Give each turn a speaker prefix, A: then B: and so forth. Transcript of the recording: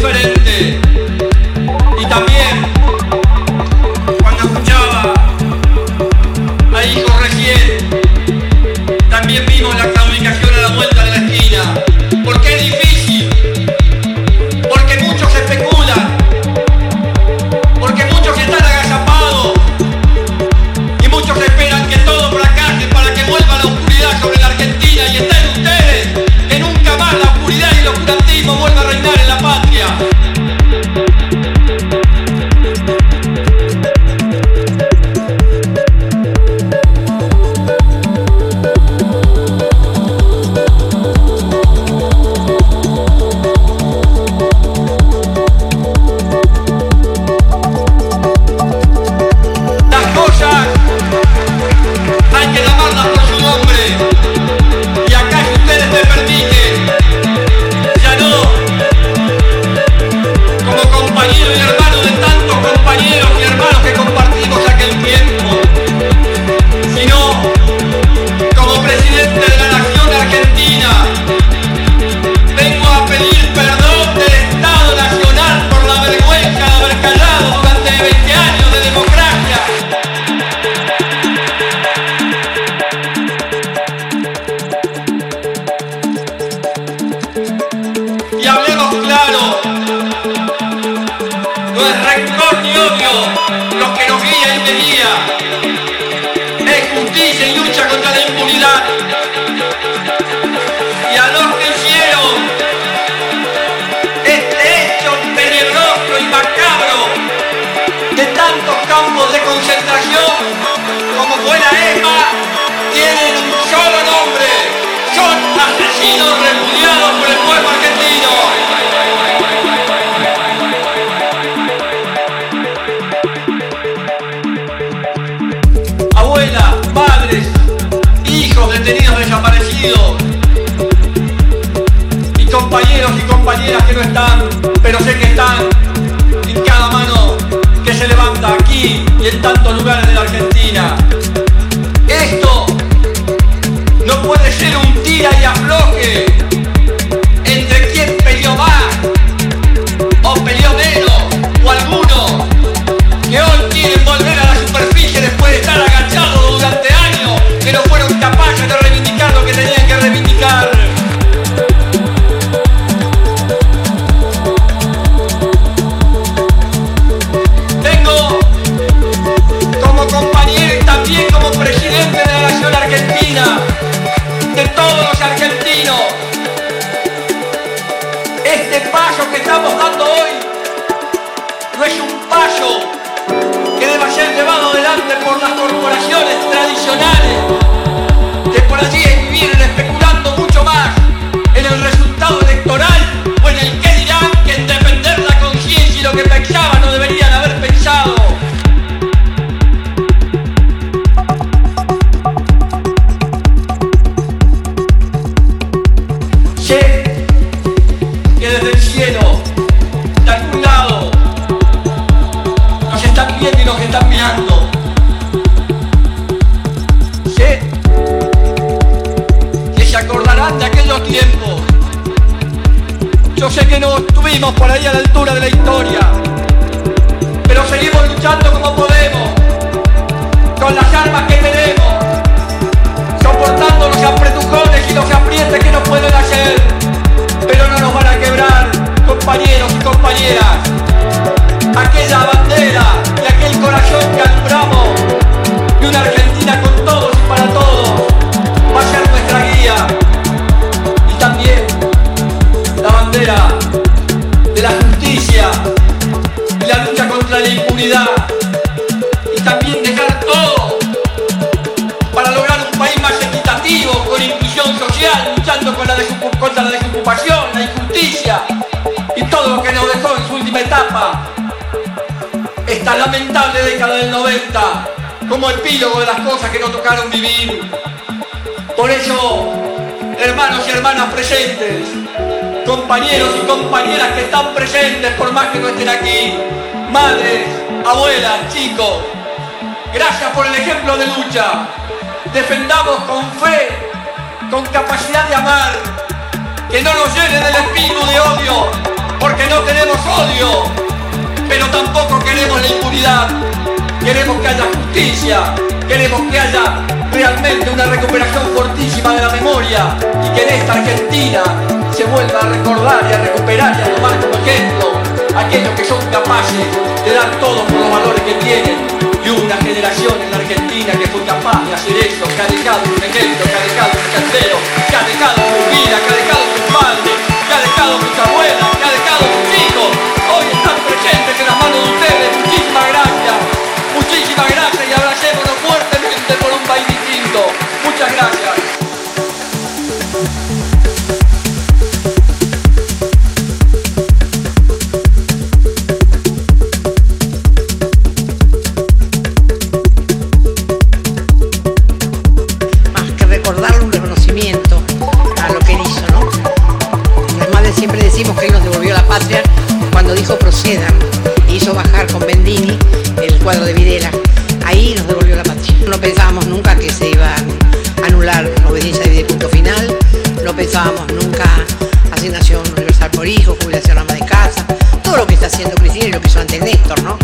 A: but it odio lo que nos guía me guía. Es justicia y lucha contra la impunidad. Y a los que hicieron este hecho tenebroso y macabro de tantos campos de concentración como fue la EMA, tienen un solo nombre. Son asesinos repudiados por el pueblo argentino. Detenidos desaparecidos. Y compañeros y compañeras que no están, pero sé que están en cada mano que se levanta aquí Salvador. Estuvimos por ahí a la altura de la historia, pero seguimos luchando como podemos, con las armas que tenemos, del 90 como epílogo de las cosas que nos tocaron vivir. Por eso, hermanos y hermanas presentes, compañeros y compañeras que están presentes por más que no estén aquí, madres, abuelas, chicos, gracias por el ejemplo de lucha. Defendamos con fe, con capacidad de amar, que no nos llenen el espíritu de odio, porque no tenemos odio, pero tampoco queremos la impunidad. Queremos que haya justicia, queremos que haya realmente una recuperación fortísima de la memoria y que en esta Argentina se vuelva a recordar y a recuperar y a tomar como ejemplo aquellos que son capaces de dar todo por los valores que tienen. Y una generación en la Argentina que fue capaz de hacer eso, que ha dejado un ejemplo, que ha dejado un cantero, que ha dejado
B: dijo hizo bajar con Bendini el cuadro de Videla. Ahí nos devolvió la patria. No pensábamos nunca que se iba a anular la obediencia de punto final, no pensábamos nunca asignación universal por hijo, jubilación ama de casa, todo lo que está haciendo Cristina y lo que hizo antes Néstor, ¿no?